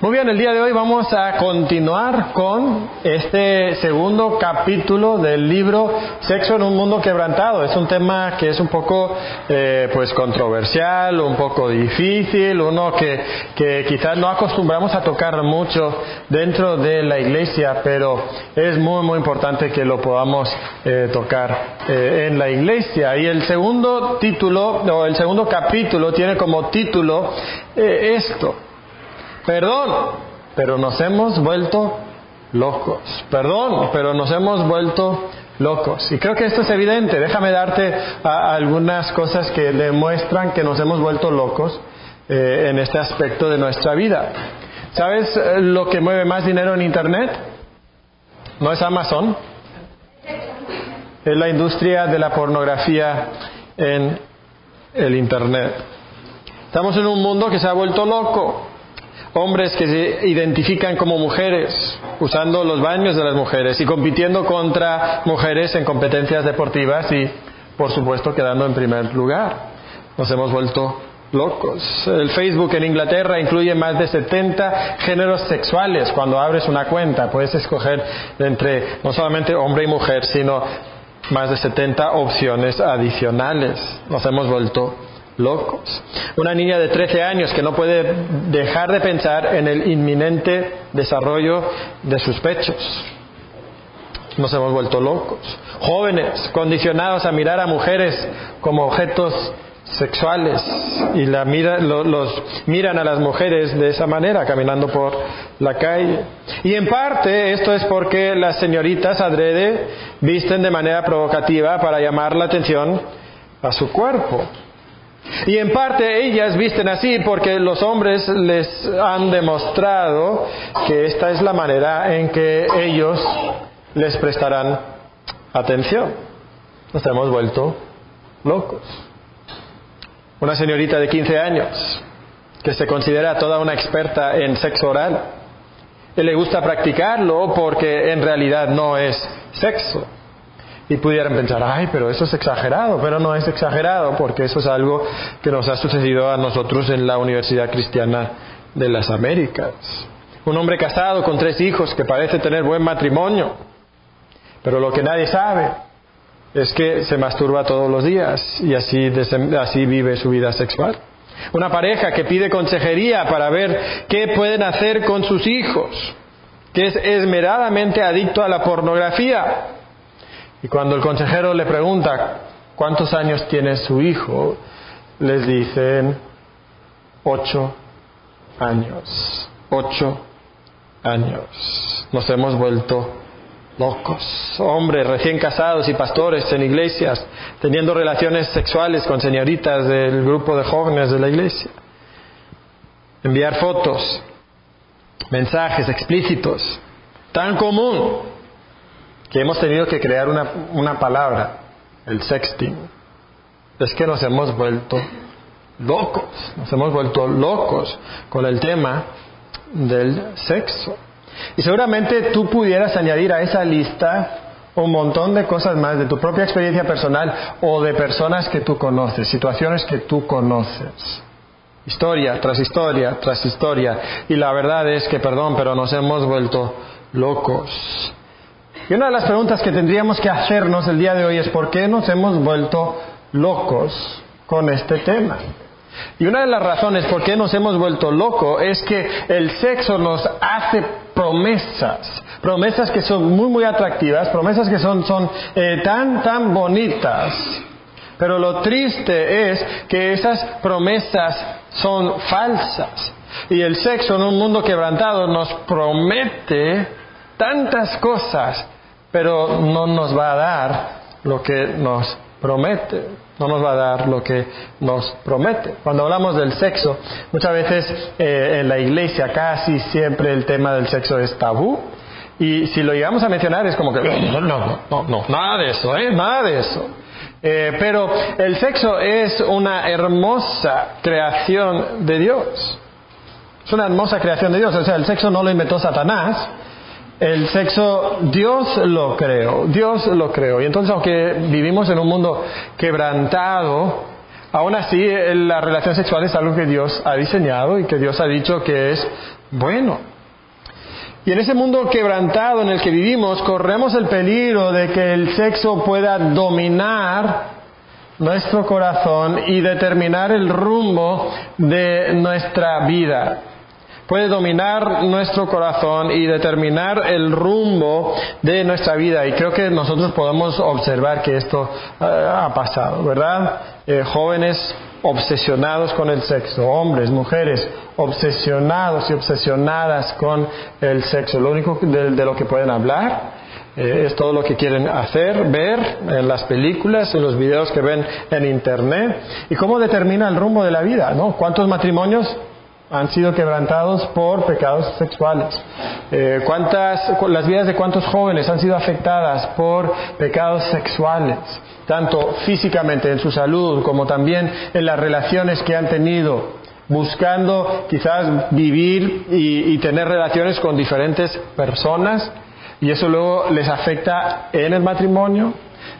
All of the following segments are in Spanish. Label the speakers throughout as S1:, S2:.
S1: Muy bien, el día de hoy vamos a continuar con este segundo capítulo del libro Sexo en un mundo quebrantado. Es un tema que es un poco eh, pues controversial, un poco difícil, uno que, que quizás no acostumbramos a tocar mucho dentro de la iglesia, pero es muy muy importante que lo podamos eh, tocar eh, en la iglesia. Y el segundo título o el segundo capítulo tiene como título esto Perdón, pero nos hemos vuelto locos. Perdón, pero nos hemos vuelto locos. Y creo que esto es evidente. Déjame darte algunas cosas que demuestran que nos hemos vuelto locos eh, en este aspecto de nuestra vida. ¿Sabes eh, lo que mueve más dinero en Internet? No es Amazon. Es la industria de la pornografía en el Internet. Estamos en un mundo que se ha vuelto loco hombres que se identifican como mujeres, usando los baños de las mujeres y compitiendo contra mujeres en competencias deportivas y, por supuesto, quedando en primer lugar. Nos hemos vuelto locos. El Facebook en Inglaterra incluye más de 70 géneros sexuales. Cuando abres una cuenta puedes escoger entre no solamente hombre y mujer, sino más de 70 opciones adicionales. Nos hemos vuelto locos. Una niña de 13 años que no puede dejar de pensar en el inminente desarrollo de sus pechos. Nos hemos vuelto locos. Jóvenes condicionados a mirar a mujeres como objetos sexuales y la los miran a las mujeres de esa manera caminando por la calle. Y en parte esto es porque las señoritas adrede visten de manera provocativa para llamar la atención a su cuerpo. Y en parte ellas visten así porque los hombres les han demostrado que esta es la manera en que ellos les prestarán atención. Nos hemos vuelto locos. Una señorita de 15 años que se considera toda una experta en sexo oral. Y le gusta practicarlo porque en realidad no es sexo. Y pudieran pensar, ay, pero eso es exagerado, pero no es exagerado, porque eso es algo que nos ha sucedido a nosotros en la Universidad Cristiana de las Américas. Un hombre casado con tres hijos que parece tener buen matrimonio, pero lo que nadie sabe es que se masturba todos los días y así, así vive su vida sexual. Una pareja que pide consejería para ver qué pueden hacer con sus hijos, que es esmeradamente adicto a la pornografía y cuando el consejero le pregunta cuántos años tiene su hijo, les dicen ocho años. Ocho años. Nos hemos vuelto locos. Hombres recién casados y pastores en iglesias, teniendo relaciones sexuales con señoritas del grupo de jóvenes de la iglesia. Enviar fotos, mensajes explícitos, tan común que hemos tenido que crear una, una palabra, el sexting. Es que nos hemos vuelto locos, nos hemos vuelto locos con el tema del sexo. Y seguramente tú pudieras añadir a esa lista un montón de cosas más de tu propia experiencia personal o de personas que tú conoces, situaciones que tú conoces. Historia tras historia tras historia. Y la verdad es que, perdón, pero nos hemos vuelto locos. Y una de las preguntas que tendríamos que hacernos el día de hoy es ¿por qué nos hemos vuelto locos con este tema? Y una de las razones por qué nos hemos vuelto locos es que el sexo nos hace promesas, promesas que son muy, muy atractivas, promesas que son, son eh, tan, tan bonitas. Pero lo triste es que esas promesas son falsas. Y el sexo en un mundo quebrantado nos promete tantas cosas pero no nos va a dar lo que nos promete, no nos va a dar lo que nos promete. Cuando hablamos del sexo, muchas veces eh, en la iglesia casi siempre el tema del sexo es tabú. Y si lo llegamos a mencionar es como que, no, no, no, no, nada de eso, ¿eh? Nada de eso. Eh, pero el sexo es una hermosa creación de Dios. Es una hermosa creación de Dios. O sea, el sexo no lo inventó Satanás, el sexo, Dios lo creó, Dios lo creó. Y entonces, aunque vivimos en un mundo quebrantado, Aún así, la relación sexual es algo que Dios ha diseñado y que Dios ha dicho que es bueno. Y en ese mundo quebrantado en el que vivimos, corremos el peligro de que el sexo pueda dominar nuestro corazón y determinar el rumbo de nuestra vida. Puede dominar nuestro corazón y determinar el rumbo de nuestra vida. Y creo que nosotros podemos observar que esto eh, ha pasado, ¿verdad? Eh, jóvenes obsesionados con el sexo, hombres, mujeres, obsesionados y obsesionadas con el sexo. Lo único de, lo que pueden hablar eh, es todo lo que quieren hacer, ver en las películas, en los videos que ven en internet. ¿Y cómo determina el rumbo de la vida? ¿no? ¿Cuántos matrimonios han sido quebrantados por pecados sexuales. Eh, ¿cuántas, las vidas de cuántos jóvenes han sido afectadas por pecados sexuales, tanto físicamente en su salud como también en las relaciones que han tenido, buscando quizás vivir y, y tener relaciones con diferentes personas y eso luego les afecta en el matrimonio,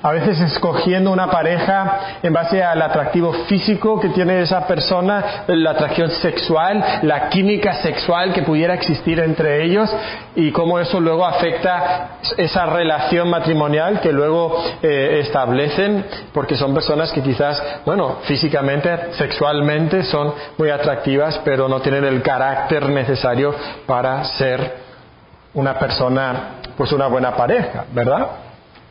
S1: a veces escogiendo una pareja en base al atractivo físico que tiene esa persona, la atracción sexual, la química sexual que pudiera existir entre ellos y cómo eso luego afecta esa relación matrimonial que luego eh, establecen porque son personas que quizás, bueno, físicamente, sexualmente son muy atractivas pero no tienen el carácter necesario para ser una persona, pues una buena pareja, ¿verdad?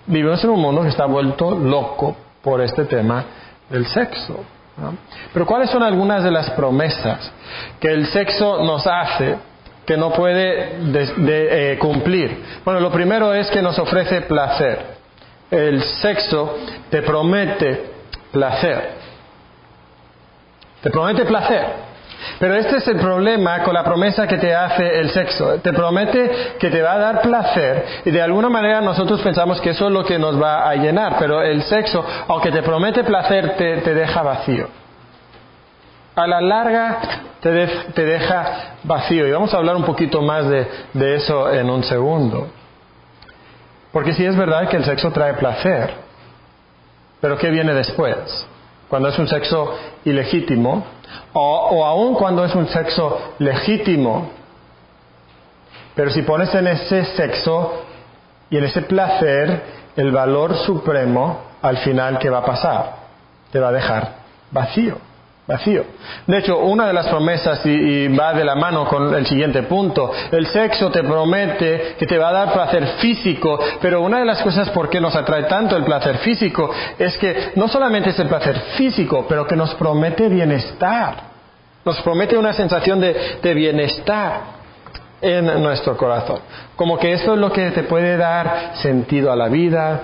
S1: Vivimos en un mundo que está vuelto loco por este tema del sexo. Pero ¿cuáles son algunas de las promesas que el sexo nos hace que no puede eh, cumplir? Bueno, lo primero es que nos ofrece placer. El sexo te promete placer. Te promete placer. Pero este es el problema con la promesa que te hace el sexo. Te promete que te va a dar placer y de alguna manera nosotros pensamos que eso es lo que nos va a llenar, pero el sexo, aunque te promete placer, te, deja vacío. A la larga te, deja vacío y vamos a hablar un poquito más de, de eso en un segundo. Porque sí es verdad que el sexo trae placer, pero ¿qué viene después? Cuando es un sexo ilegítimo, o, aún cuando es un sexo legítimo. Pero si pones en ese sexo y en ese placer el valor supremo, al final, ¿qué va a pasar? Te va a dejar vacío vacío. De hecho, una de las promesas, y, va de la mano con el siguiente punto, el sexo te promete que te va a dar placer físico, pero una de las cosas por qué nos atrae tanto el placer físico es que no solamente es el placer físico, pero que nos promete bienestar. Nos promete una sensación de, bienestar en nuestro corazón. Como que esto es lo que te puede dar sentido a la vida,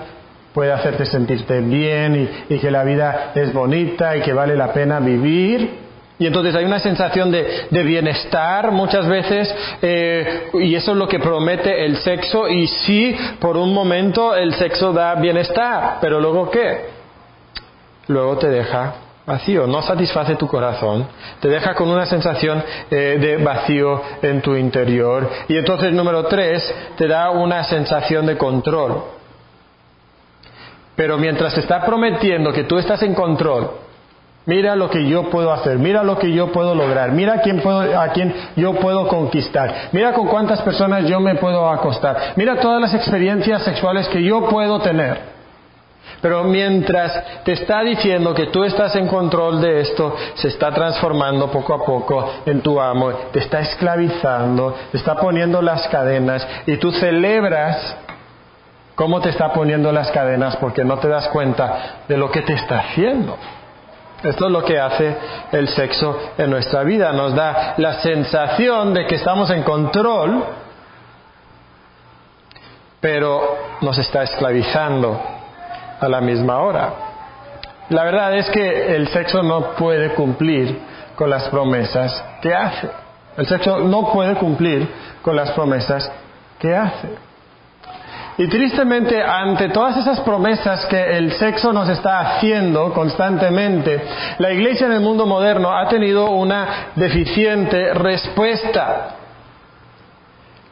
S1: puede hacerte sentirte bien y, que la vida es bonita y que vale la pena vivir. Y entonces hay una sensación de, bienestar muchas veces eh, y eso es lo que promete el sexo y sí, por un momento el sexo da bienestar, pero luego ¿qué? Luego te deja vacío, no satisface tu corazón, te deja con una sensación eh, de vacío en tu interior. Y entonces, número tres, te da una sensación de control. Pero mientras te está prometiendo que tú estás en control, mira lo que yo puedo hacer, mira lo que yo puedo lograr, mira a quién, puedo, a quién yo puedo conquistar, mira con cuántas personas yo me puedo acostar, mira todas las experiencias sexuales que yo puedo tener. Pero mientras te está diciendo que tú estás en control de esto, se está transformando poco a poco en tu amo, te está esclavizando, te está poniendo las cadenas y tú celebras cómo te está poniendo las cadenas porque no te das cuenta de lo que te está haciendo. Esto es lo que hace el sexo en nuestra vida. Nos da la sensación de que estamos en control, pero nos está esclavizando a la misma hora. La verdad es que el sexo no puede cumplir con las promesas que hace. El sexo no puede cumplir con las promesas que hace. Y tristemente, ante todas esas promesas que el sexo nos está haciendo constantemente, la iglesia en el mundo moderno ha tenido una deficiente respuesta.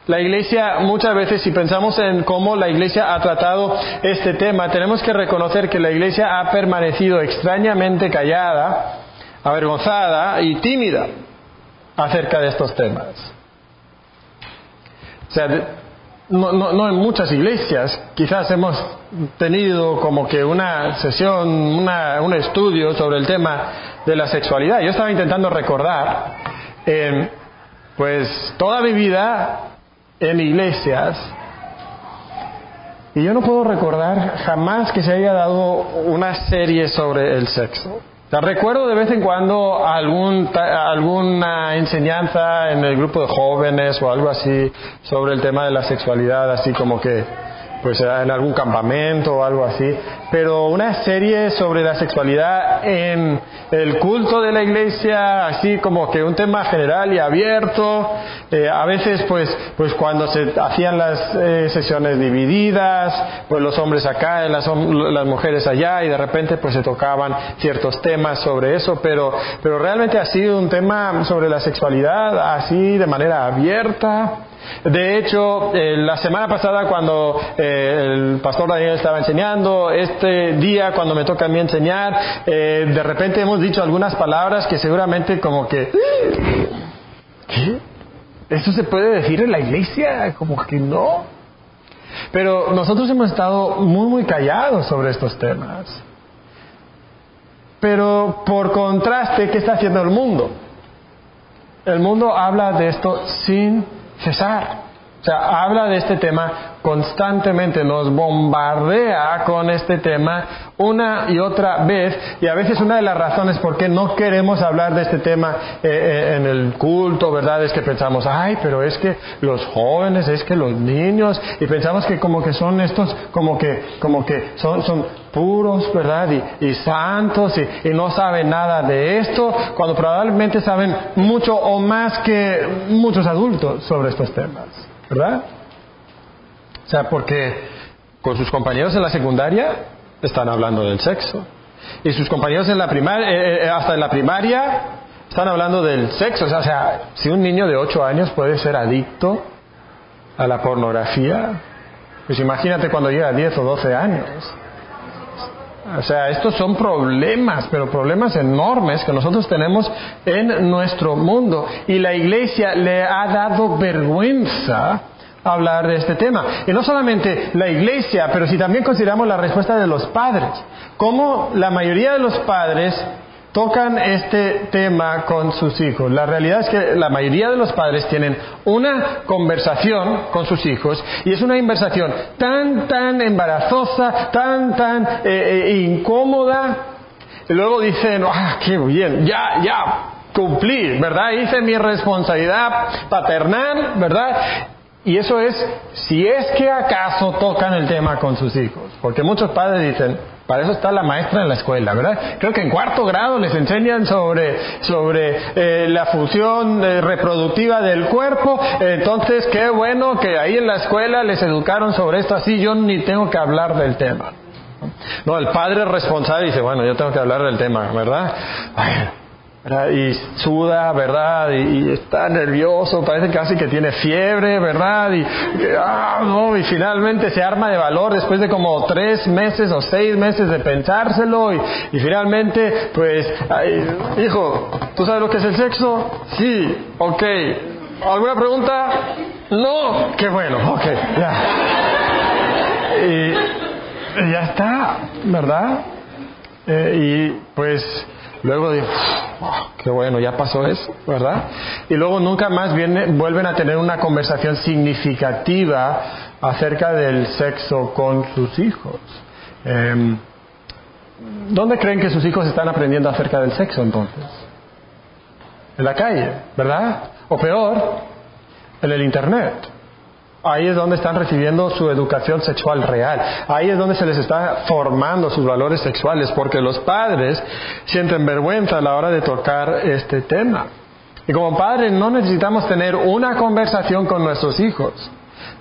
S1: La iglesia, muchas veces, si pensamos en cómo la iglesia ha tratado este tema, tenemos que reconocer que la iglesia ha permanecido extrañamente callada, avergonzada y tímida acerca de estos temas. O sea, no, no, en muchas iglesias, quizás hemos tenido como que una sesión, un estudio sobre el tema de la sexualidad. Yo estaba intentando recordar, eh, pues toda mi vida en iglesias y yo no puedo recordar jamás que se haya dado una serie sobre el sexo. Recuerdo de vez en cuando algún, alguna enseñanza en el grupo de jóvenes o algo así sobre el tema de la sexualidad, así como que pues en algún campamento o algo así, pero una serie sobre la sexualidad en el culto de la iglesia, así como que un tema general y abierto, eh, a veces pues, pues cuando se hacían las eh, sesiones divididas, pues los hombres acá, las, las mujeres allá, y de repente pues se tocaban ciertos temas sobre eso, pero, pero realmente ha sido un tema sobre la sexualidad así de manera abierta, de hecho, eh, la semana pasada cuando eh, el pastor Daniel estaba enseñando, este día cuando me toca a mí enseñar, eh, de repente hemos dicho algunas palabras que seguramente como que... ¿Qué? ¿Eso se puede decir en la iglesia? Como que no. Pero nosotros hemos estado muy, muy callados sobre estos temas. Pero por contraste, ¿qué está haciendo el mundo? El mundo habla de esto sin cesar. O sea, habla de este tema constantemente, nos bombardea con este tema una y otra vez y a veces una de las razones por qué no queremos hablar de este tema eh, eh, en el culto, ¿verdad? Es que pensamos, ay, pero es que los jóvenes, es que los niños y pensamos que como que son estos, como que, como que son, son puros, ¿verdad? Y, santos y, y no saben nada de esto, cuando probablemente saben mucho o más que muchos adultos sobre estos temas. ¿verdad? O sea, porque con sus compañeros en la secundaria están hablando del sexo. Y sus compañeros en la primaria, eh, eh, hasta en la primaria están hablando del sexo. O sea, si un niño de 8 años puede ser adicto a la pornografía, pues imagínate cuando llega a 10 o 12 años. O sea, estos son problemas, pero problemas enormes que nosotros tenemos en nuestro mundo. Y la iglesia le ha dado vergüenza hablar de este tema. Y no solamente la iglesia, pero si también consideramos la respuesta de los padres. Como la mayoría de los padres tocan este tema con sus hijos. La realidad es que la mayoría de los padres tienen una conversación con sus hijos y es una conversación tan, tan embarazosa, tan, tan eh, eh, incómoda. Y luego dicen, ah, qué bien, ya, ya, cumplí, ¿verdad? Hice mi responsabilidad paternal, ¿verdad? Y eso es, si es que acaso tocan el tema con sus hijos. Porque muchos padres dicen, para eso está la maestra en la escuela, ¿verdad? Creo que en cuarto grado les enseñan sobre, sobre eh, la función eh, reproductiva del cuerpo. Entonces, qué bueno que ahí en la escuela les educaron sobre esto así. Yo ni tengo que hablar del tema. No, el padre responsable dice, bueno, yo tengo que hablar del tema, ¿verdad? Y suda, ¿verdad? Y, está nervioso, parece casi que tiene fiebre, ¿verdad? Y, ah, no, y finalmente se arma de valor después de como tres meses o seis meses de pensárselo y, finalmente, pues, hijo, ¿tú sabes lo que es el sexo? Sí, ok. ¿Alguna pregunta? No, qué bueno, ok, ya. Y ya está, ¿verdad? Eh, y pues Luego digo, oh, qué bueno, ya pasó eso, ¿verdad? Y luego nunca más viene, vuelven a tener una conversación significativa acerca del sexo con sus hijos. Em, ¿Dónde creen que sus hijos están aprendiendo acerca del sexo entonces? En la calle, ¿verdad? O peor, en el Internet. Ahí es donde están recibiendo su educación sexual real. Ahí es donde se les está formando sus valores sexuales, porque los padres sienten vergüenza a la hora de tocar este tema. Y como padres no necesitamos tener una conversación con nuestros hijos,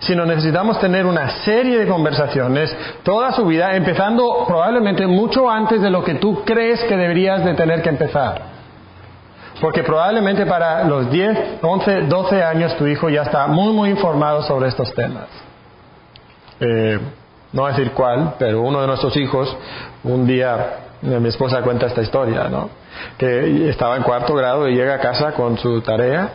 S1: sino necesitamos tener una serie de conversaciones toda su vida, empezando probablemente mucho antes de lo que tú crees que deberías de tener que empezar. Porque probablemente para los 10, 11, 12 años tu hijo ya está muy, muy informado sobre estos temas. Eh, no voy a decir cuál, pero uno de nuestros hijos, un día, eh, mi esposa cuenta esta historia, ¿no? Que estaba en cuarto grado y llega a casa con su tarea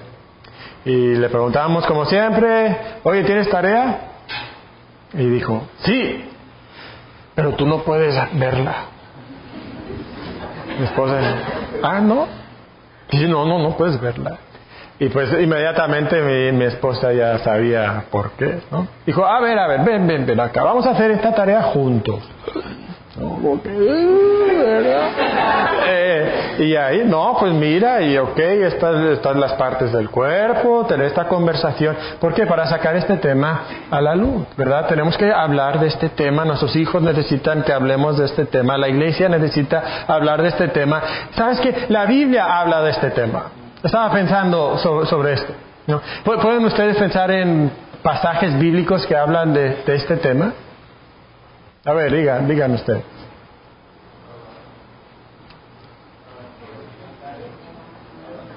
S1: y le preguntábamos como siempre, oye, ¿tienes tarea? Y dijo, sí, pero tú no puedes verla. Mi esposa, ah, no. Y no, no, no puedes verla. Y pues inmediatamente mi, mi, esposa ya sabía por qué, ¿no? Dijo, a ver, a ver, ven, ven, ven acá, vamos a hacer esta tarea juntos. Eh, y ahí, no, pues mira, y ok, estas, estas las partes del cuerpo, tener esta conversación. ¿Por qué? Para sacar este tema a la luz, ¿verdad? Tenemos que hablar de este tema, nuestros hijos necesitan que hablemos de este tema, la iglesia necesita hablar de este tema. ¿Sabes qué? La Biblia habla de este tema. Estaba pensando sobre, esto. ¿no? ¿Pueden ustedes pensar en pasajes bíblicos que hablan de, de este tema? A ver, digan, digan usted. Ah,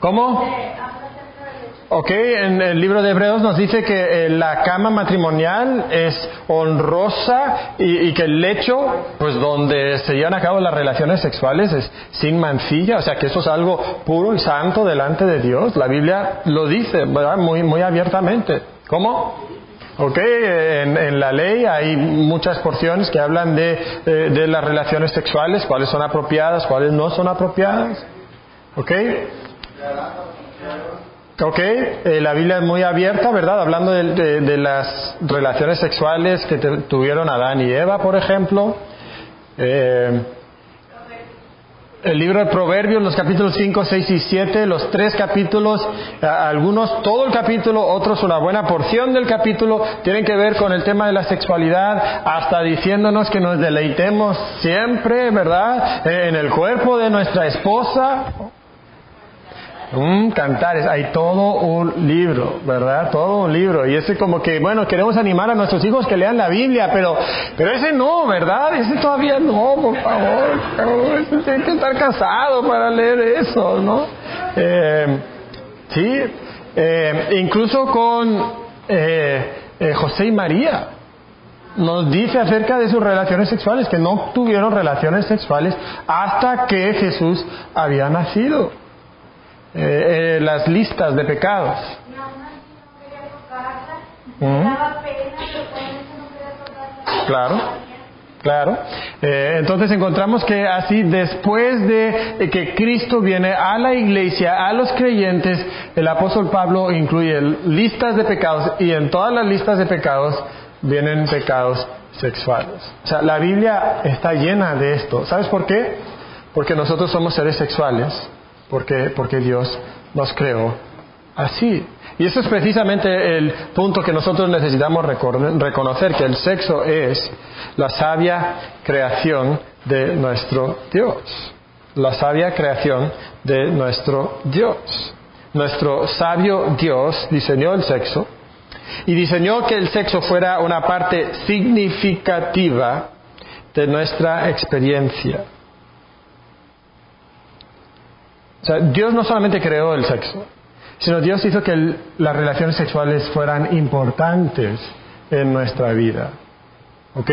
S1: ¿Cómo? Ok, en el libro de Hebreos nos dice que eh, la cama matrimonial es honrosa y, que el lecho, pues donde se llevan a cabo las relaciones sexuales es sin mancilla, o sea que eso es algo puro y santo delante de Dios. La Biblia lo dice, ¿verdad? Muy, muy abiertamente. ¿Cómo? ¿Ok? En, la ley hay muchas porciones que hablan de, de, las relaciones sexuales, cuáles son apropiadas, cuáles no son apropiadas. ¿Ok? Ok, eh, la Biblia es muy abierta, ¿verdad? Hablando de, de las relaciones sexuales que tuvieron Adán y Eva, por ejemplo. Eh, el libro de Proverbios, los capítulos 5, 6 y 7, los tres capítulos, algunos todo el capítulo, otros una buena porción del capítulo, tienen que ver con el tema de la sexualidad, hasta diciéndonos que nos deleitemos siempre, ¿verdad?, en el cuerpo de nuestra esposa. Cantares, hay todo un libro, ¿verdad? Todo un libro. Y ese como que, bueno, queremos animar a nuestros hijos que lean la Biblia, pero, pero ese no, ¿verdad? Ese todavía no, por favor. Ese tiene que estar casado para leer eso, ¿no? Eh, sí, eh, incluso con eh, José y María nos dice acerca de sus relaciones sexuales, que no tuvieron relaciones sexuales hasta que Jesús había nacido. Eh, eh, las listas de pecados. ¿Mm? Claro, claro. Eh, entonces encontramos que así después de que Cristo viene a la iglesia, a los creyentes, el apóstol Pablo incluye listas de pecados y en todas las listas de pecados vienen pecados sexuales. O sea, la Biblia está llena de esto. ¿Sabes por qué? Porque nosotros somos seres sexuales porque, porque Dios nos creó así. Y eso es precisamente el punto que nosotros necesitamos reconocer, que el sexo es la sabia creación de nuestro Dios. La sabia creación de nuestro Dios. Nuestro sabio Dios diseñó el sexo y diseñó que el sexo fuera una parte significativa de nuestra experiencia. O sea, Dios no solamente creó el sexo, sino Dios hizo que las relaciones sexuales fueran importantes en nuestra vida. ¿Ok?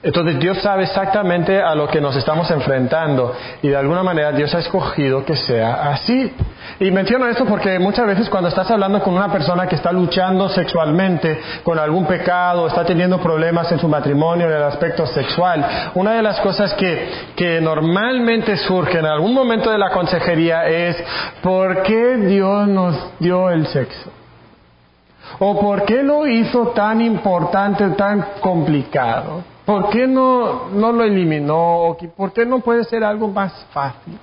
S1: Entonces Dios sabe exactamente a lo que nos estamos enfrentando y de alguna manera Dios ha escogido que sea así. Y menciono esto porque muchas veces cuando estás hablando con una persona que está luchando sexualmente con algún pecado, está teniendo problemas en su matrimonio en el aspecto sexual, una de las cosas que, que normalmente surge en algún momento de la consejería es ¿por qué Dios nos dio el sexo? ¿O por qué lo hizo tan importante, tan complicado? ¿Por qué no, no lo eliminó? ¿Por qué no puede ser algo más fácil?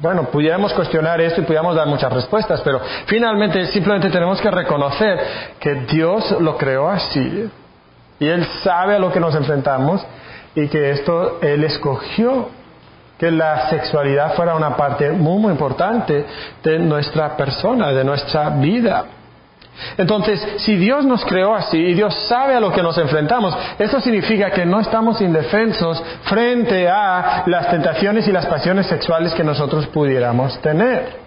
S1: Bueno, pudiéramos cuestionar esto y pudiéramos dar muchas respuestas, pero finalmente simplemente tenemos que reconocer que Dios lo creó así y Él sabe a lo que nos enfrentamos y que esto Él escogió que la sexualidad fuera una parte muy, muy importante de nuestra persona, de nuestra vida. Entonces, si Dios nos creó así y Dios sabe a lo que nos enfrentamos, eso significa que no estamos indefensos frente a las tentaciones y las pasiones sexuales que nosotros pudiéramos tener.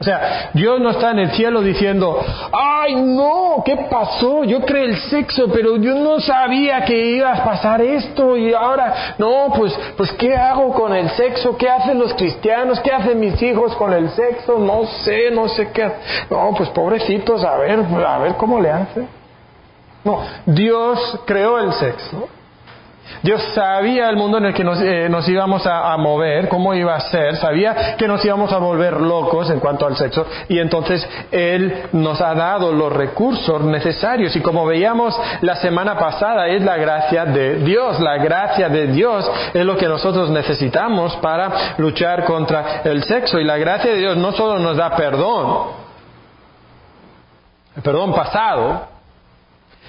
S1: O sea, Dios no está en el cielo diciendo, ay no, ¿qué pasó? Yo creé el sexo, pero yo no sabía que iba a pasar esto y ahora, no, pues, pues, ¿qué hago con el sexo? ¿Qué hacen los cristianos? ¿Qué hacen mis hijos con el sexo? No sé, no sé qué. No, pues pobrecitos, a ver, a ver cómo le hace. No, Dios creó el sexo. Dios sabía el mundo en el que nos, eh, íbamos a, mover, cómo iba a ser, sabía que nos íbamos a volver locos en cuanto al sexo y entonces Él nos ha dado los recursos necesarios y como veíamos la semana pasada es la gracia de Dios, la gracia de Dios es lo que nosotros necesitamos para luchar contra el sexo y la gracia de Dios no solo nos da perdón, perdón pasado,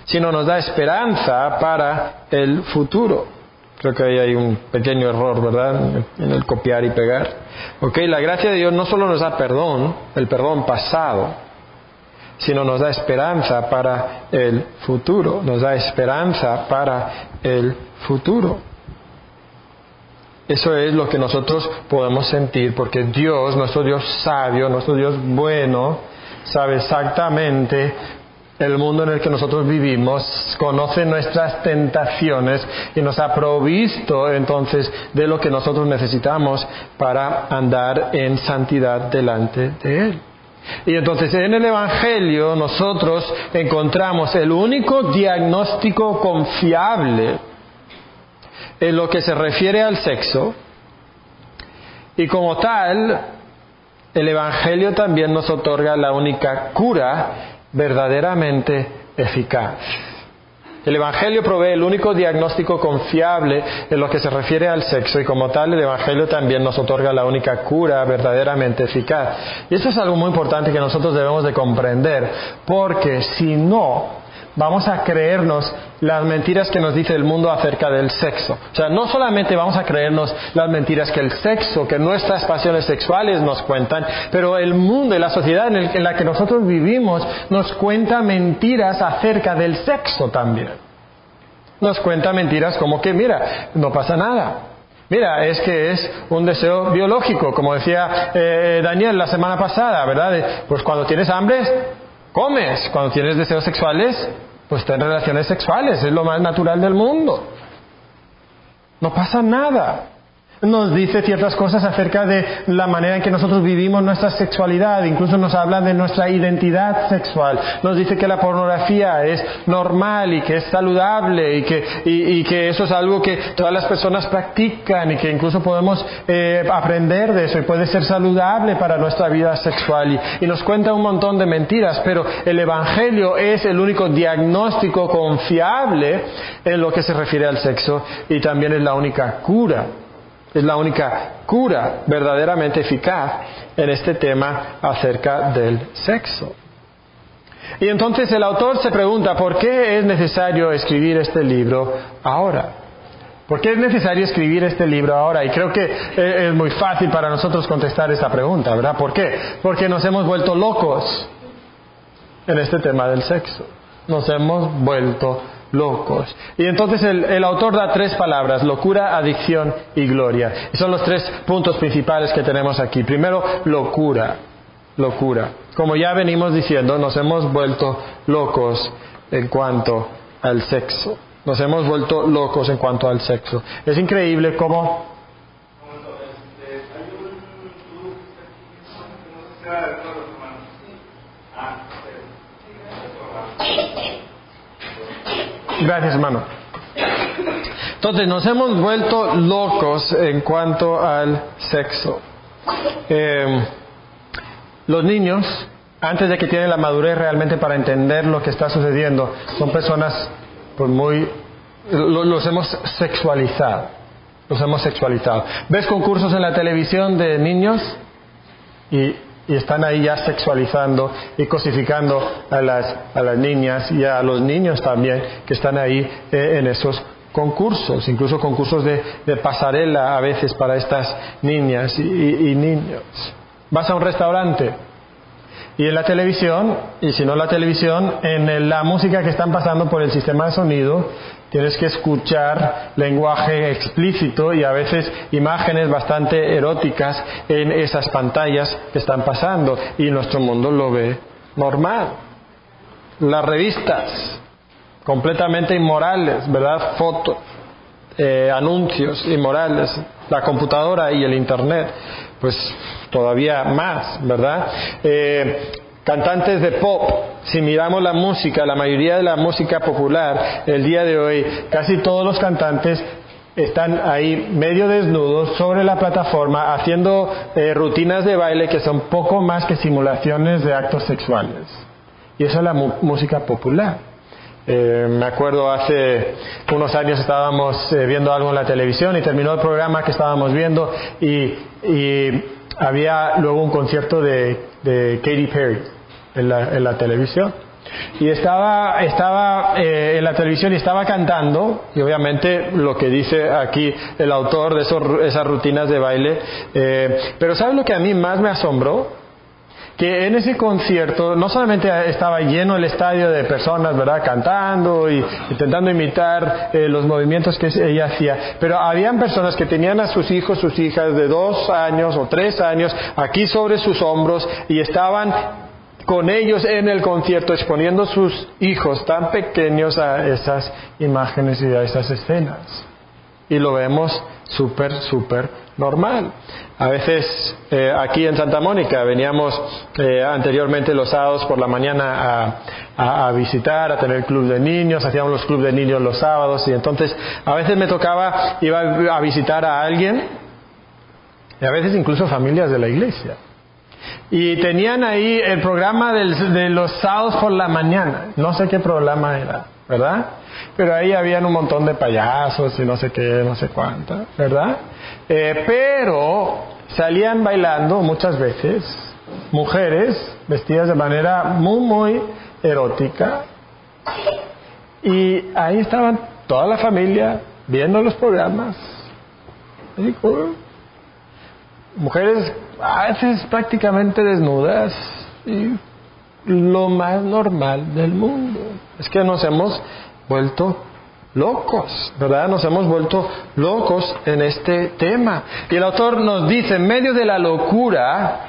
S1: sino nos da esperanza para el futuro. Creo que ahí hay un pequeño error, ¿verdad? En el copiar y pegar. Ok, la gracia de Dios no solo nos da perdón, el perdón pasado, sino nos da esperanza para el futuro, nos da esperanza para el futuro. Eso es lo que nosotros podemos sentir, porque Dios, nuestro Dios sabio, nuestro Dios bueno, sabe exactamente el mundo en el que nosotros vivimos, conoce nuestras tentaciones y nos ha provisto entonces de lo que nosotros necesitamos para andar en santidad delante de Él. Y entonces en el Evangelio nosotros encontramos el único diagnóstico confiable en lo que se refiere al sexo y como tal el Evangelio también nos otorga la única cura verdaderamente eficaz. El Evangelio provee el único diagnóstico confiable en lo que se refiere al sexo y como tal el Evangelio también nos otorga la única cura verdaderamente eficaz. Y esto es algo muy importante que nosotros debemos de comprender, porque si no, vamos a creernos las mentiras que nos dice el mundo acerca del sexo. O sea, no solamente vamos a creernos las mentiras que el sexo, que nuestras pasiones sexuales nos cuentan, pero el mundo y la sociedad en, la que nosotros vivimos nos cuenta mentiras acerca del sexo también. Nos cuenta mentiras como que, mira, no pasa nada. Mira, es que es un deseo biológico, como decía eh, Daniel la semana pasada, ¿verdad? Pues cuando tienes hambre, comes. Cuando tienes deseos sexuales, pues ten relaciones sexuales. Es lo más natural del mundo. No pasa nada nos dice ciertas cosas acerca de la manera en que nosotros vivimos nuestra sexualidad, incluso nos habla de nuestra identidad sexual, nos dice que la pornografía es normal y que es saludable y que, eso es algo que todas las personas practican y que incluso podemos eh, aprender de eso y puede ser saludable para nuestra vida sexual. Y nos cuenta un montón de mentiras, pero el Evangelio es el único diagnóstico confiable en lo que se refiere al sexo y también es la única cura es la única cura verdaderamente eficaz en este tema acerca del sexo. Y entonces el autor se pregunta, ¿por qué es necesario escribir este libro ahora? ¿Por qué es necesario escribir este libro ahora? Y creo que es muy fácil para nosotros contestar esta pregunta, ¿verdad? ¿Por qué? Porque nos hemos vuelto locos en este tema del sexo. Nos hemos vuelto locos. Y entonces el, autor da tres palabras, locura, adicción y gloria. Y son los tres puntos principales que tenemos aquí. Primero, locura, locura. Como ya venimos diciendo, nos hemos vuelto locos en cuanto al sexo. Nos hemos vuelto locos en cuanto al sexo. Es increíble cómo... Gracias, hermano. Entonces, nos hemos vuelto locos en cuanto al sexo. Eh, los niños, antes de que tienen la madurez realmente para entender lo que está sucediendo, son personas pues muy... los hemos sexualizado. Los hemos sexualizado. ¿Ves concursos en la televisión de niños? Y y están ahí ya sexualizando y cosificando a las, a las niñas y a los niños también que están ahí eh, en esos concursos, incluso concursos de, pasarela a veces para estas niñas y, niños. Vas a un restaurante Y en la televisión, y si no la televisión, en la música que están pasando por el sistema de sonido, tienes que escuchar lenguaje explícito y a veces imágenes bastante eróticas en esas pantallas que están pasando. Y nuestro mundo lo ve normal. Las revistas, completamente inmorales, ¿verdad? Fotos, eh, anuncios inmorales, la computadora y el Internet, pues todavía más, ¿verdad? Eh, cantantes de pop, si miramos la música, la mayoría de la música popular el día de hoy, casi todos los cantantes están ahí medio desnudos sobre la plataforma haciendo eh, rutinas de baile que son poco más que simulaciones de actos sexuales. Y eso es la música popular. Eh, me acuerdo hace unos años estábamos eh, viendo algo en la televisión y terminó el programa que estábamos viendo y, había luego un concierto de, Katy Perry en la, televisión. Y estaba, estaba eh, en la televisión y estaba cantando, y obviamente lo que dice aquí el autor de esas rutinas de baile. pero ¿sabes lo que a mí más me asombró? Que en ese concierto no solamente estaba lleno el estadio de personas, ¿verdad?, cantando y intentando imitar eh, los movimientos que ella hacía, pero habían personas que tenían a sus hijos, sus hijas de dos años o tres años aquí sobre sus hombros y estaban con ellos en el concierto exponiendo sus hijos tan pequeños a esas imágenes y a esas escenas. Y lo vemos súper, súper normal. A veces eh, aquí en Santa Mónica veníamos eh, anteriormente los sábados por la mañana a, visitar, a tener club de niños, hacíamos los clubes de niños los sábados y entonces a veces me tocaba, iba a visitar a alguien y a veces incluso familias de la iglesia. Y tenían ahí el programa de los sábados por la mañana, no sé qué programa era, ¿verdad? Pero ahí habían un montón de payasos y no sé qué, no sé cuánta, ¿verdad? Eh, pero salían bailando muchas veces mujeres vestidas de manera muy, muy erótica. Y ahí estaban toda la familia viendo los programas. mujeres a veces prácticamente desnudas y lo más normal del mundo. Es que nos hemos vuelto locos, ¿verdad? Nos hemos vuelto locos en este tema. Y el autor nos dice, en medio de la locura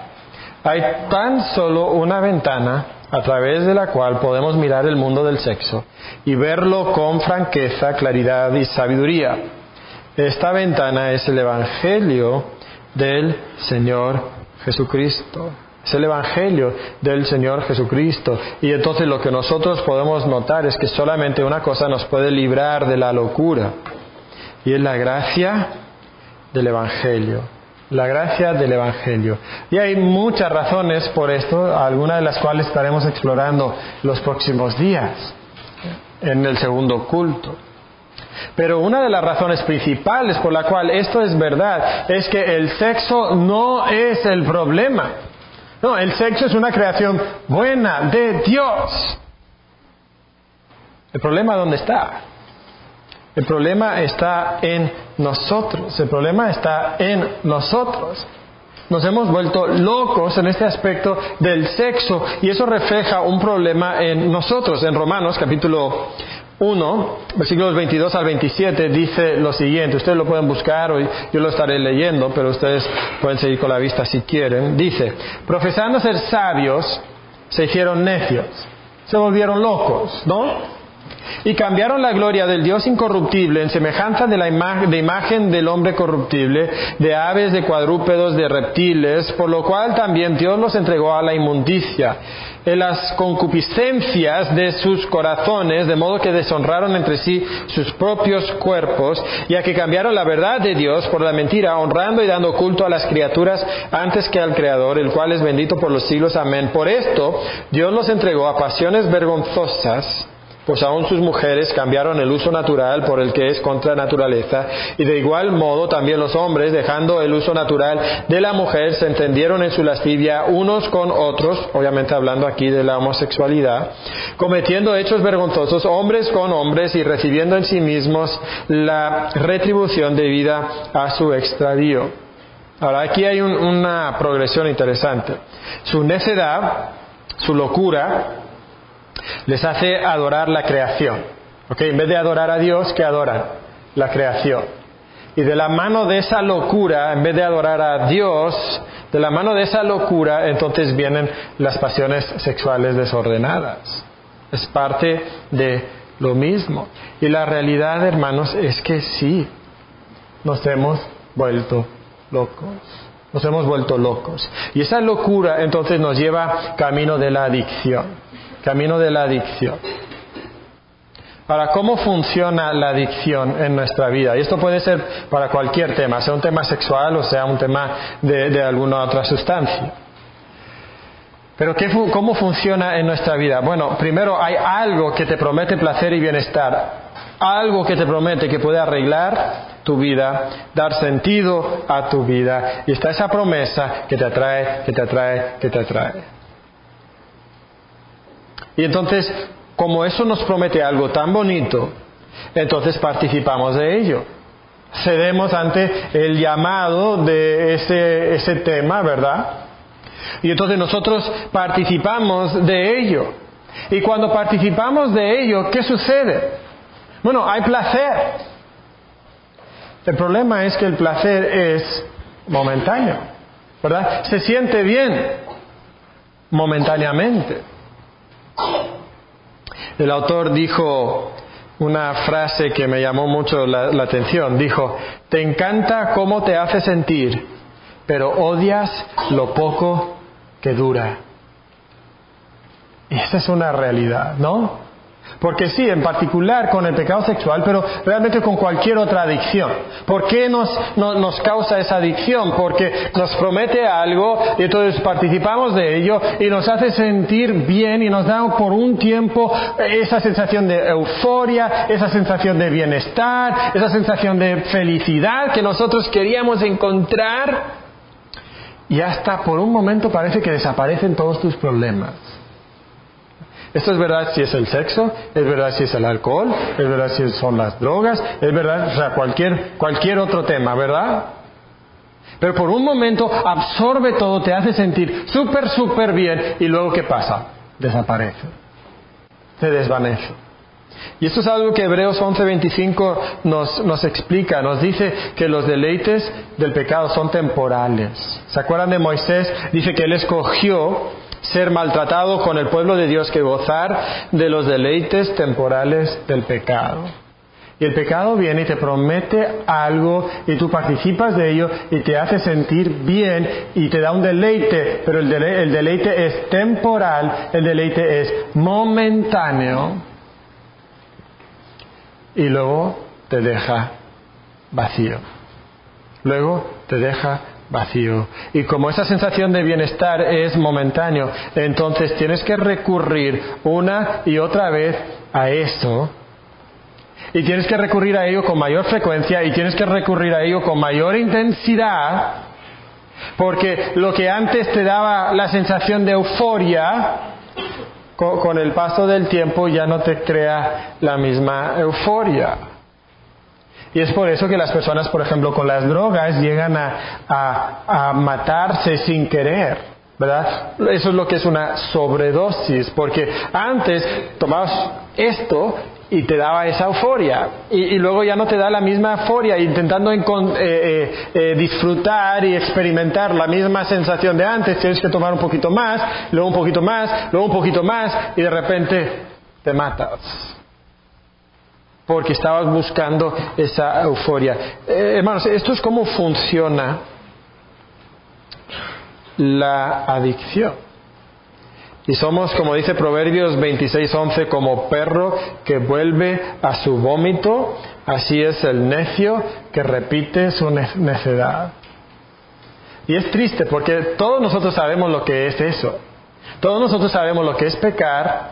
S1: hay tan solo una ventana a través de la cual podemos mirar el mundo del sexo y verlo con franqueza, claridad y sabiduría. Esta ventana es el Evangelio del Señor Jesucristo. Es el Evangelio del Señor Jesucristo. Y entonces lo que nosotros podemos notar es que solamente una cosa nos puede librar de la locura. Y es la gracia del Evangelio. La gracia del Evangelio. Y hay muchas razones por esto, algunas de las cuales estaremos explorando los próximos días en el segundo culto. Pero una de las razones principales por la cual esto es verdad es que el sexo no es el problema. No, el sexo es una creación buena de Dios. El problema dónde está? El problema está en nosotros. El problema está en nosotros. Nos hemos vuelto locos en este aspecto del sexo y eso refleja un problema en nosotros. En Romanos capítulo 1, versículos 22 al 27, dice lo siguiente. Ustedes lo pueden buscar, yo lo estaré leyendo, pero ustedes pueden seguir con la vista si quieren. Dice, profesando ser sabios, se hicieron necios, se volvieron locos, ¿no? y cambiaron la gloria del Dios incorruptible en semejanza de la imagen del hombre corruptible, de aves, de cuadrúpedos, de reptiles, por lo cual también Dios los entregó a la inmundicia en las concupiscencias de sus corazones, de modo que deshonraron entre sí sus propios cuerpos, y a que cambiaron la verdad de Dios por la mentira, honrando y dando culto a las criaturas antes que al Creador, el cual es bendito por los siglos. Amén. Por esto Dios los entregó a pasiones vergonzosas pues aún sus mujeres cambiaron el uso natural por el que es contra naturaleza, y de igual modo también los hombres, dejando el uso natural de la mujer, se entendieron en su lascivia unos con otros, obviamente hablando aquí de la homosexualidad, cometiendo hechos vergonzosos hombres con hombres y recibiendo en sí mismos la retribución debida a su extravío. Ahora aquí hay una progresión interesante. Su necedad su locura, les hace adorar la creación. ¿Ok? En vez de adorar a Dios, ¿qué adoran? La creación. Y de la mano de esa locura, en vez de adorar a Dios, de la mano de esa locura, entonces vienen las pasiones sexuales desordenadas. Es parte de lo mismo. Y la realidad, hermanos, es que sí, nos hemos vuelto locos. Nos hemos vuelto locos. Y esa locura entonces nos lleva camino de la adicción. Camino de la adicción. Ahora, ¿cómo funciona la adicción en nuestra vida? Y esto puede ser para cualquier tema, sea un tema sexual o sea un tema de, alguna otra sustancia. Pero ¿cómo funciona en nuestra vida? Bueno, primero hay algo que te promete placer y bienestar, algo que te promete que puede arreglar tu vida, dar sentido a tu vida. Y está esa promesa que te atrae, que te atrae, que te atrae. Y entonces, como eso nos promete algo tan bonito, entonces participamos de ello. Cedemos ante el llamado de ese, ese tema, ¿verdad? Y entonces nosotros participamos de ello. Y cuando participamos de ello, ¿qué sucede? Bueno, hay placer. El problema es que el placer es momentáneo, ¿verdad? Se siente bien momentáneamente. El autor dijo una frase que me llamó mucho la, atención. Dijo, te encanta cómo te hace sentir, pero odias lo poco que dura. Y esa es una realidad, ¿no? Porque sí, en particular con el pecado sexual, pero realmente con cualquier otra adicción. ¿Por qué nos, nos causa esa adicción? Porque nos promete algo y entonces participamos de ello y nos hace sentir bien y nos da por un tiempo esa sensación de euforia, esa sensación de bienestar, esa sensación de felicidad que nosotros queríamos encontrar y hasta por un momento parece que desaparecen todos tus problemas. Esto es verdad si es el sexo, es verdad si es el alcohol, es verdad si son las drogas, es verdad, o sea, cualquier, cualquier otro tema, ¿verdad? Pero por un momento absorbe todo, te hace sentir súper, súper bien y luego ¿qué pasa? Desaparece. Se desvanece. Y esto es algo que Hebreos 11:25 nos, nos explica, nos dice que los deleites del pecado son temporales. ¿Se acuerdan de Moisés? Dice que él escogió ser maltratado con el pueblo de Dios que gozar de los deleites temporales del pecado. Y el pecado viene y te promete algo y tú participas de ello y te hace sentir bien y te da un deleite, pero el deleite, el deleite es temporal, el deleite es momentáneo y luego te deja vacío. Luego te deja vacío. Y como esa sensación de bienestar es momentáneo, entonces tienes que recurrir una y otra vez a eso. Y tienes que recurrir a ello con mayor frecuencia y tienes que recurrir a ello con mayor intensidad, porque lo que antes te daba la sensación de euforia, con, el paso del tiempo ya no te crea la misma euforia. Y es por eso que las personas, por ejemplo, con las drogas llegan a, matarse sin querer. ¿verdad? Eso es lo que es una sobredosis, porque antes tomabas esto y te daba esa euforia y, luego ya no te da la misma euforia intentando eh, eh, eh, disfrutar y experimentar la misma sensación de antes tienes que tomar un poquito más luego un poquito más luego un poquito más y de repente te matas porque estabas buscando esa euforia. Eh, hermanos, esto es cómo funciona la adicción. Y somos, como dice Proverbios 26:11, como perro que vuelve a su vómito, así es el necio que repite su necedad. Y es triste porque todos nosotros sabemos lo que es eso. Todos nosotros sabemos lo que es pecar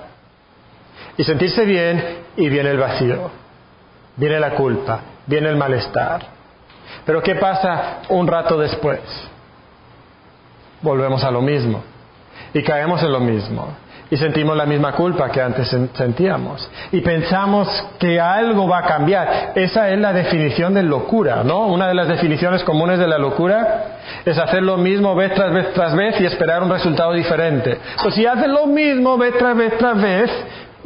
S1: y sentirse bien y viene el vacío viene la culpa, viene el malestar. Pero ¿qué pasa un rato después? Volvemos a lo mismo y caemos en lo mismo y sentimos la misma culpa que antes sentíamos. Y pensamos que algo va a cambiar. Esa es la definición de locura, ¿no? Una de las definiciones comunes de la locura es hacer lo mismo vez tras vez tras vez y esperar un resultado diferente. Pues si haces lo mismo vez tras vez tras vez,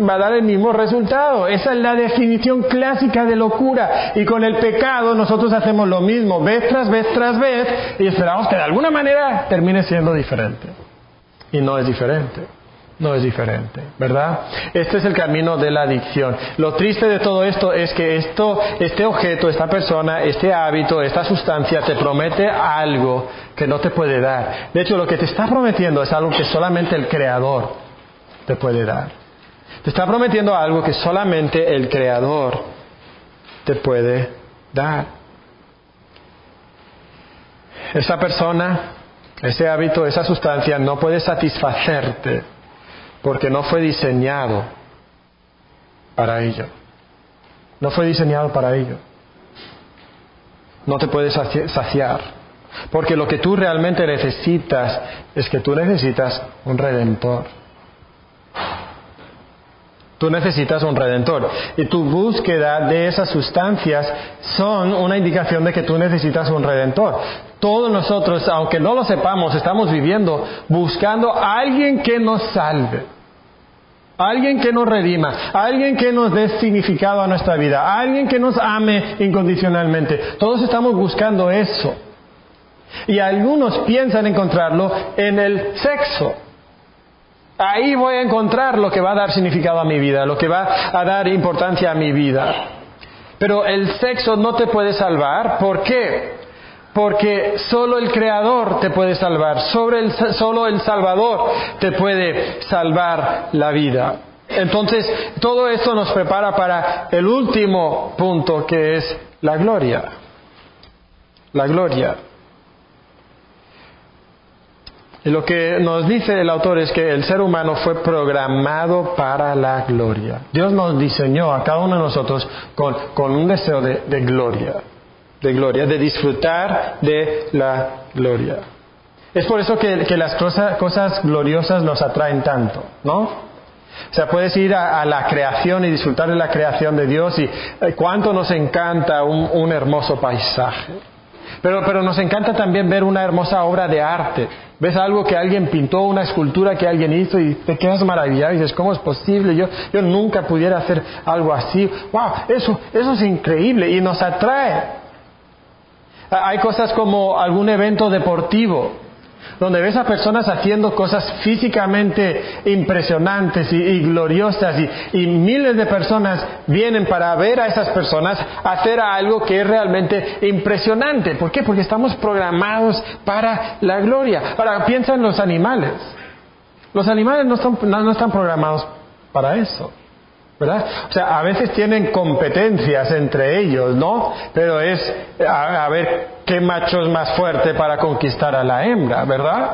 S1: va a dar el mismo resultado. Esa es la definición clásica de locura. Y con el pecado nosotros hacemos lo mismo, vez tras vez tras vez, y esperamos que de alguna manera termine siendo diferente. Y no es diferente. No es diferente, ¿verdad? Este es el camino de la adicción. Lo triste de todo esto es que esto, este objeto, esta persona, este hábito, esta sustancia te promete algo que no te puede dar. De hecho, lo que te está prometiendo es algo que solamente el Creador te puede dar. Te está prometiendo algo que solamente el Creador te puede dar. Esa persona, ese hábito, esa sustancia no puede satisfacerte porque no fue diseñado para ello. No fue diseñado para ello. No te puedes saciar. Porque lo que tú realmente necesitas es que tú necesitas un redentor. Tú necesitas un redentor. Y tu búsqueda de esas sustancias son una indicación de que tú necesitas un redentor. Todos nosotros, aunque no lo sepamos, estamos viviendo buscando a alguien que nos salve. Alguien que nos redima, alguien que nos dé significado a nuestra vida, alguien que nos ame incondicionalmente. Todos estamos buscando eso. Y algunos piensan encontrarlo en el sexo. Ahí voy a encontrar lo que va a dar significado a mi vida, lo que va a dar importancia a mi vida. Pero el sexo no te puede salvar. ¿Por qué? Porque solo el Creador te puede salvar, el, solo el Salvador te puede salvar la vida. Entonces, todo esto nos prepara para el último punto que es la gloria. La gloria. Lo que nos dice el autor es que el ser humano fue programado para la gloria. Dios nos diseñó a cada uno de nosotros con, un deseo de, gloria, de gloria, de disfrutar de la gloria. Es por eso que, las cosas, gloriosas nos atraen tanto, ¿no? O sea, puedes ir a, la creación y disfrutar de la creación de Dios y eh, cuánto nos encanta un hermoso paisaje. Pero, pero nos encanta también ver una hermosa obra de arte. Ves algo que alguien pintó, una escultura que alguien hizo y te quedas maravillado y dices, ¿cómo es posible? Yo, yo nunca pudiera hacer algo así. ¡Wow! Eso, eso es increíble y nos atrae. Hay cosas como algún evento deportivo donde ves a personas haciendo cosas físicamente impresionantes y, gloriosas y, miles de personas vienen para ver a esas personas hacer algo que es realmente impresionante. ¿Por qué? Porque estamos programados para la gloria. Ahora, piensa en los animales. Los animales no están, no están programados para eso. ¿verdad? O sea, a veces tienen competencias entre ellos, ¿no? Pero es a, ver qué macho es más fuerte para conquistar a la hembra, ¿verdad?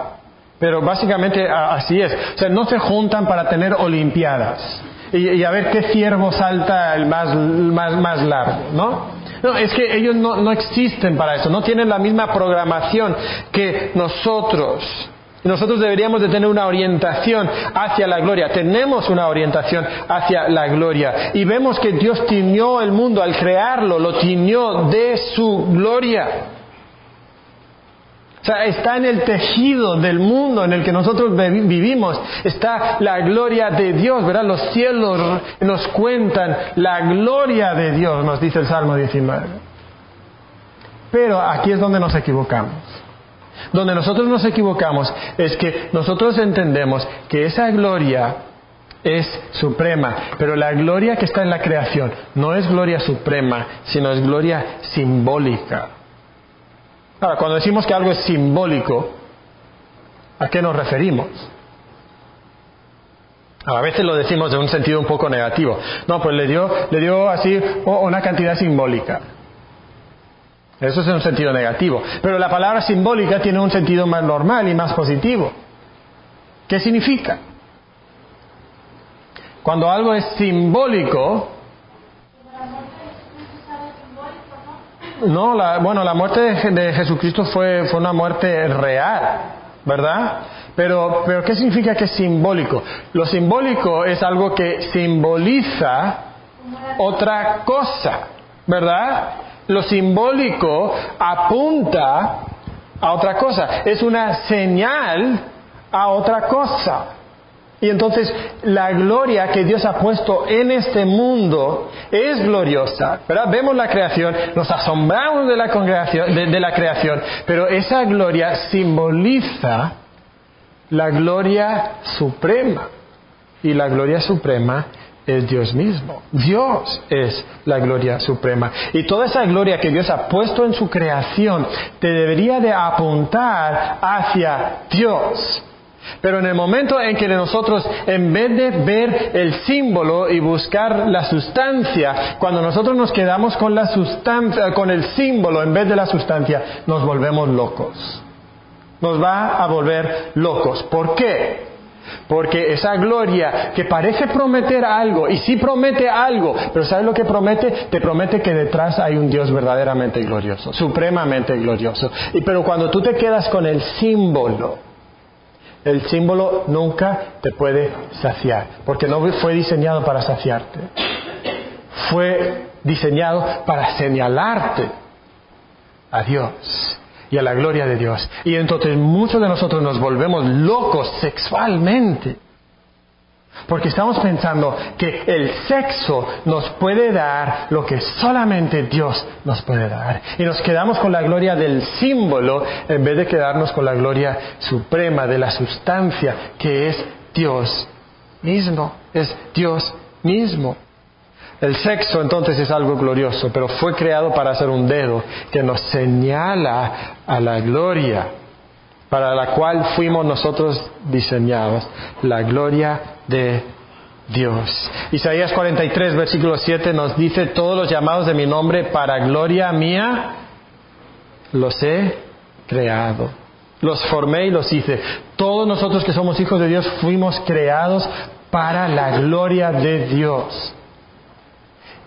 S1: Pero básicamente así es. O sea, no se juntan para tener olimpiadas y, a ver qué ciervo salta el más, más, más largo, ¿no? No, es que ellos no, no existen para eso, no tienen la misma programación que nosotros. Nosotros deberíamos de tener una orientación hacia la gloria. Tenemos una orientación hacia la gloria. Y vemos que Dios tiñó el mundo al crearlo, lo tiñó de su gloria. O sea, está en el tejido del mundo en el que nosotros vivimos. Está la gloria de Dios, ¿verdad? Los cielos nos cuentan la gloria de Dios, nos dice el Salmo 19. Pero aquí es donde nos equivocamos. Donde nosotros nos equivocamos es que nosotros entendemos que esa gloria es suprema, pero la gloria que está en la creación no es gloria suprema, sino es gloria simbólica. Ahora, cuando decimos que algo es simbólico, ¿a qué nos referimos? A veces lo decimos de un sentido un poco negativo. No, pues le dio, le dio así una cantidad simbólica. Eso es en un sentido negativo. Pero la palabra simbólica tiene un sentido más normal y más positivo. ¿Qué significa? Cuando algo es simbólico, no, la, bueno, la muerte de, Jesucristo fue, fue una muerte real, ¿verdad? Pero, pero ¿qué significa que es simbólico? Lo simbólico es algo que simboliza otra cosa, ¿verdad? Lo simbólico apunta a otra cosa, es una señal a otra cosa. Y entonces la gloria que Dios ha puesto en este mundo es gloriosa. ¿verdad? Vemos la creación, nos asombramos de la, de la creación, pero esa gloria simboliza la gloria suprema. Y la gloria suprema es Dios mismo. Dios es la gloria suprema. Y toda esa gloria que Dios ha puesto en su creación te debería de apuntar hacia Dios. Pero en el momento en que nosotros, en vez de ver el símbolo y buscar la sustancia, cuando nosotros nos quedamos con la sustancia, con el símbolo en vez de la sustancia, nos volvemos locos. Nos va a volver locos. ¿Por qué? Porque esa gloria que parece prometer algo, y sí promete algo, pero ¿sabes lo que promete? Te promete que detrás hay un Dios verdaderamente glorioso, supremamente glorioso. Y pero cuando tú te quedas con el símbolo, el símbolo nunca te puede saciar, porque no fue diseñado para saciarte. Fue diseñado para señalarte a Dios y a la gloria de Dios. Y entonces muchos de nosotros nos volvemos locos sexualmente. Porque estamos pensando que el sexo nos puede dar lo que solamente Dios nos puede dar. Y nos quedamos con la gloria del símbolo en vez de quedarnos con la gloria suprema de la sustancia que es Dios mismo. Es Dios mismo. El sexo entonces es algo glorioso, pero fue creado para ser un dedo que nos señala a la gloria para la cual fuimos nosotros diseñados, la gloria de Dios. Isaías 43, versículo 7 nos dice, todos los llamados de mi nombre para gloria mía, los he creado. Los formé y los hice. Todos nosotros que somos hijos de Dios fuimos creados para la gloria de Dios.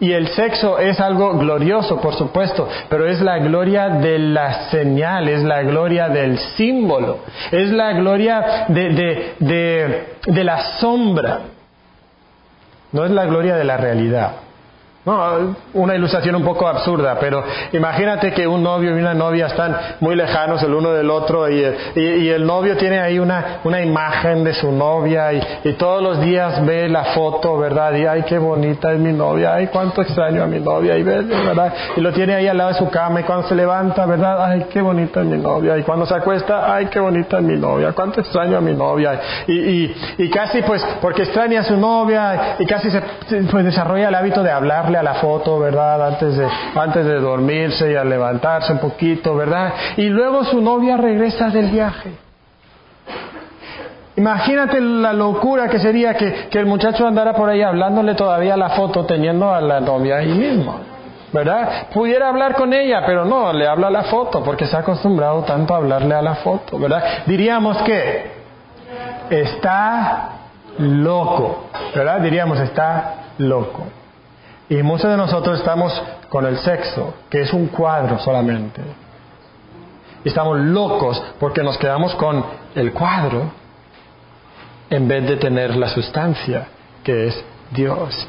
S1: Y el sexo es algo glorioso, por supuesto, pero es la gloria de la señal, es la gloria del símbolo, es la gloria de, de la sombra, no es la gloria de la realidad. No, una ilustración un poco absurda, pero imagínate que un novio y una novia están muy lejanos el uno del otro y, el novio tiene ahí una, imagen de su novia y, todos los días ve la foto, ¿verdad? Y ay, qué bonita es mi novia, ay, cuánto extraño a mi novia, y ve, ¿verdad? Y lo tiene ahí al lado de su cama y cuando se levanta, ¿verdad? Ay, qué bonita es mi novia, y cuando se acuesta, ay, qué bonita es mi novia, cuánto extraño a mi novia. Y, casi pues, porque extraña a su novia y casi se pues, desarrolla el hábito de a la foto, ¿verdad? Antes de, antes de dormirse y al levantarse un poquito, ¿verdad? Y luego su novia regresa del viaje. Imagínate la locura que sería que, que el muchacho andara por ahí hablándole todavía a la foto teniendo a la novia ahí mismo. ¿verdad? Pudiera hablar con ella, pero no, le habla a la foto, porque se ha acostumbrado tanto a hablarle a la foto, ¿verdad? Diríamos que está loco, ¿verdad? Diríamos está loco. Y muchos de nosotros estamos con el sexo, que es un cuadro solamente. Y estamos locos porque nos quedamos con el cuadro en vez de tener la sustancia, que es Dios.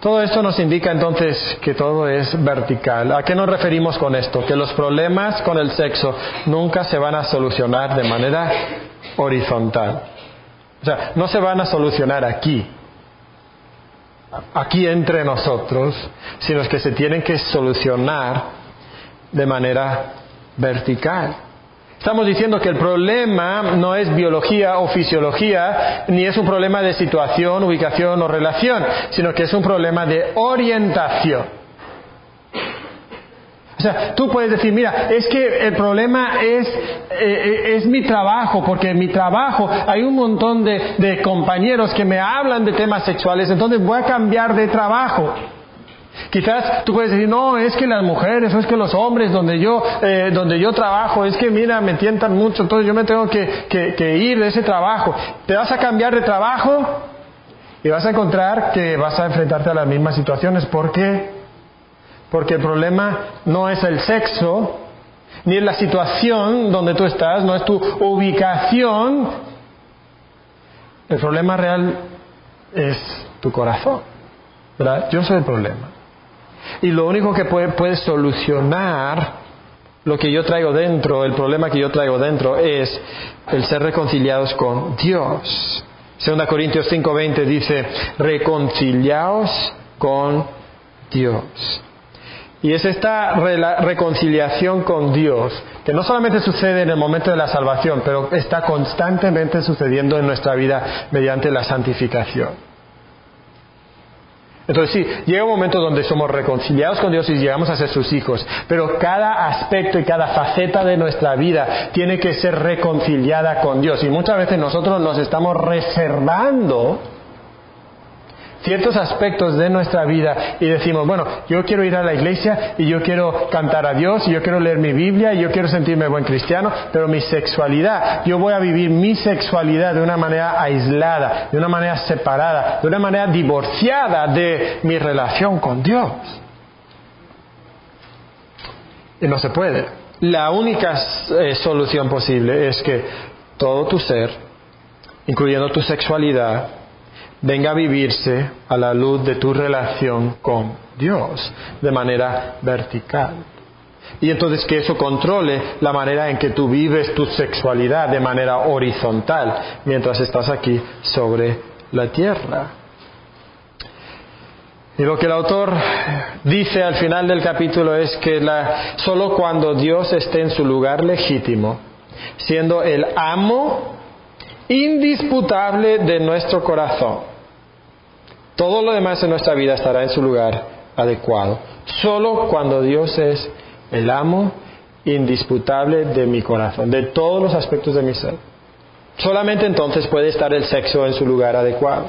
S1: Todo esto nos indica entonces que todo es vertical. ¿A qué nos referimos con esto? Que los problemas con el sexo nunca se van a solucionar de manera horizontal. O sea, no se van a solucionar aquí, aquí entre nosotros, sino que se tienen que solucionar de manera vertical. Estamos diciendo que el problema no es biología o fisiología, ni es un problema de situación, ubicación o relación, sino que es un problema de orientación. O sea, tú puedes decir, mira, es que el problema es, eh, es mi trabajo, porque en mi trabajo hay un montón de, de compañeros que me hablan de temas sexuales, entonces voy a cambiar de trabajo. Quizás tú puedes decir, no, es que las mujeres, o es que los hombres donde yo, eh, donde yo trabajo, es que mira, me tientan mucho, entonces yo me tengo que, que, que ir de ese trabajo. Te vas a cambiar de trabajo y vas a encontrar que vas a enfrentarte a las mismas situaciones. ¿Por qué? Porque el problema no es el sexo, ni es la situación donde tú estás, no es tu ubicación, El problema real es tu corazón. ¿verdad? Yo soy el problema. Y lo único que puede, solucionar lo que yo traigo dentro, el problema que yo traigo dentro es el ser reconciliados con Dios. Segunda Corintios 5:20 dice, reconciliaos con Dios. Y es esta reconciliación con Dios, que no solamente sucede en el momento de la salvación, pero está constantemente sucediendo en nuestra vida mediante la santificación. Entonces sí, llega un momento donde somos reconciliados con Dios y llegamos a ser sus hijos, pero cada aspecto y cada faceta de nuestra vida tiene que ser reconciliada con Dios. Y muchas veces nosotros nos estamos reservando ciertos aspectos de nuestra vida y decimos, bueno, yo quiero ir a la iglesia y yo quiero cantar a Dios y yo quiero leer mi Biblia y yo quiero sentirme buen cristiano, pero mi sexualidad, yo voy a vivir mi sexualidad de una manera aislada, de una manera separada, de una manera divorciada de mi relación con Dios. Y no se puede. La única eh, solución posible es que todo tu ser, incluyendo tu sexualidad, venga a vivirse a la luz de tu relación con Dios de manera vertical. Y entonces que eso controle la manera en que tú vives tu sexualidad de manera horizontal mientras estás aquí sobre la tierra. Y lo que el autor dice al final del capítulo es que la, solo cuando Dios esté en su lugar legítimo, siendo el amo indisputable de nuestro corazón. Todo lo demás en nuestra vida estará en su lugar adecuado. Solo cuando Dios es el amo indisputable de mi corazón, de todos los aspectos de mi ser. Solamente entonces puede estar el sexo en su lugar adecuado.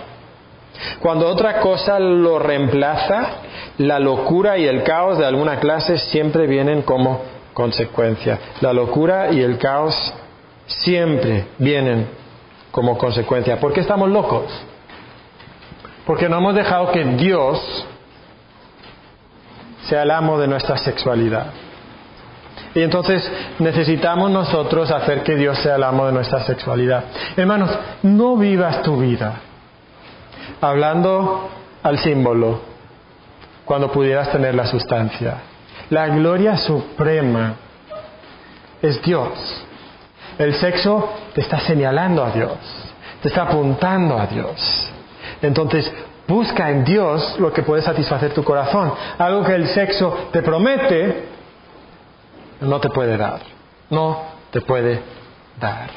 S1: Cuando otra cosa lo reemplaza, la locura y el caos de alguna clase siempre vienen como consecuencia. La locura y el caos siempre vienen como consecuencia. ¿Por qué estamos locos? Porque no hemos dejado que Dios sea el amo de nuestra sexualidad. Y entonces necesitamos nosotros hacer que Dios sea el amo de nuestra sexualidad. Hermanos, no vivas tu vida hablando al símbolo cuando pudieras tener la sustancia. La gloria suprema es Dios. El sexo te está señalando a Dios, te está apuntando a Dios. Entonces, busca en Dios lo que puede satisfacer tu corazón. Algo que el sexo te promete, no te puede dar. No te puede dar.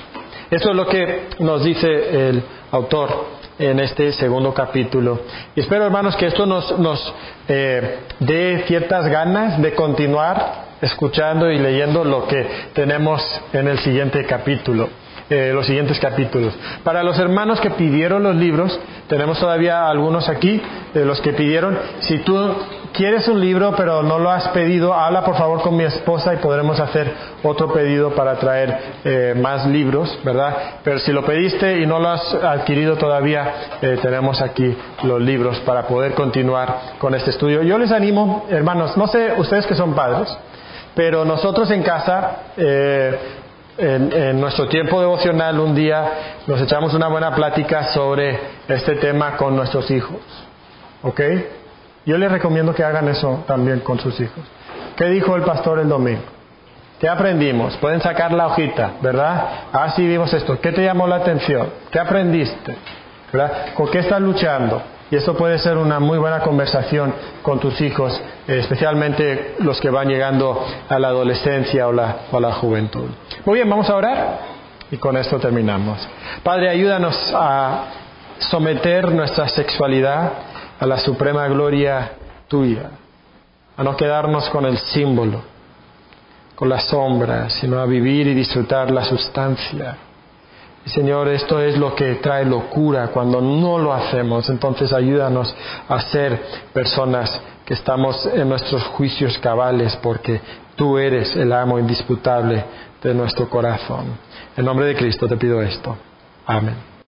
S1: Eso es lo que nos dice el autor en este segundo capítulo. Y espero, hermanos, que esto nos, nos eh, dé ciertas ganas de continuar escuchando y leyendo lo que tenemos en el siguiente capítulo. Eh, los siguientes capítulos. Para los hermanos que pidieron los libros, tenemos todavía algunos aquí, de los que pidieron. Si tú quieres un libro pero no lo has pedido, habla por favor con mi esposa y podremos hacer otro pedido para traer eh, más libros, ¿verdad? Pero si lo pediste y no lo has adquirido todavía, eh, tenemos aquí los libros para poder continuar con este estudio. Yo les animo, hermanos, no sé ustedes que son padres, pero nosotros en casa, eh, en, nuestro tiempo devocional, un día nos echamos una buena plática sobre este tema con nuestros hijos. ¿Ok? Yo les recomiendo que hagan eso también con sus hijos. ¿Qué dijo el pastor el domingo? ¿Qué aprendimos? Pueden sacar la hojita, ¿verdad? Ah, sí, vimos esto. ¿Qué te llamó la atención? ¿Qué aprendiste? ¿Verdad? ¿Con qué estás luchando? Y eso puede ser una muy buena conversación con tus hijos, especialmente los que van llegando a la adolescencia o o la juventud. Muy bien, vamos a orar y con esto terminamos. Padre, ayúdanos a someter nuestra sexualidad a la suprema gloria tuya, a no quedarnos con el símbolo, con la sombra, sino a vivir y disfrutar la sustancia Señor, esto es lo que trae locura cuando no lo hacemos. Entonces ayúdanos a ser personas que estamos en nuestros juicios cabales porque tú eres el amo indisputable de nuestro corazón. En nombre de Cristo te pido esto. Amén.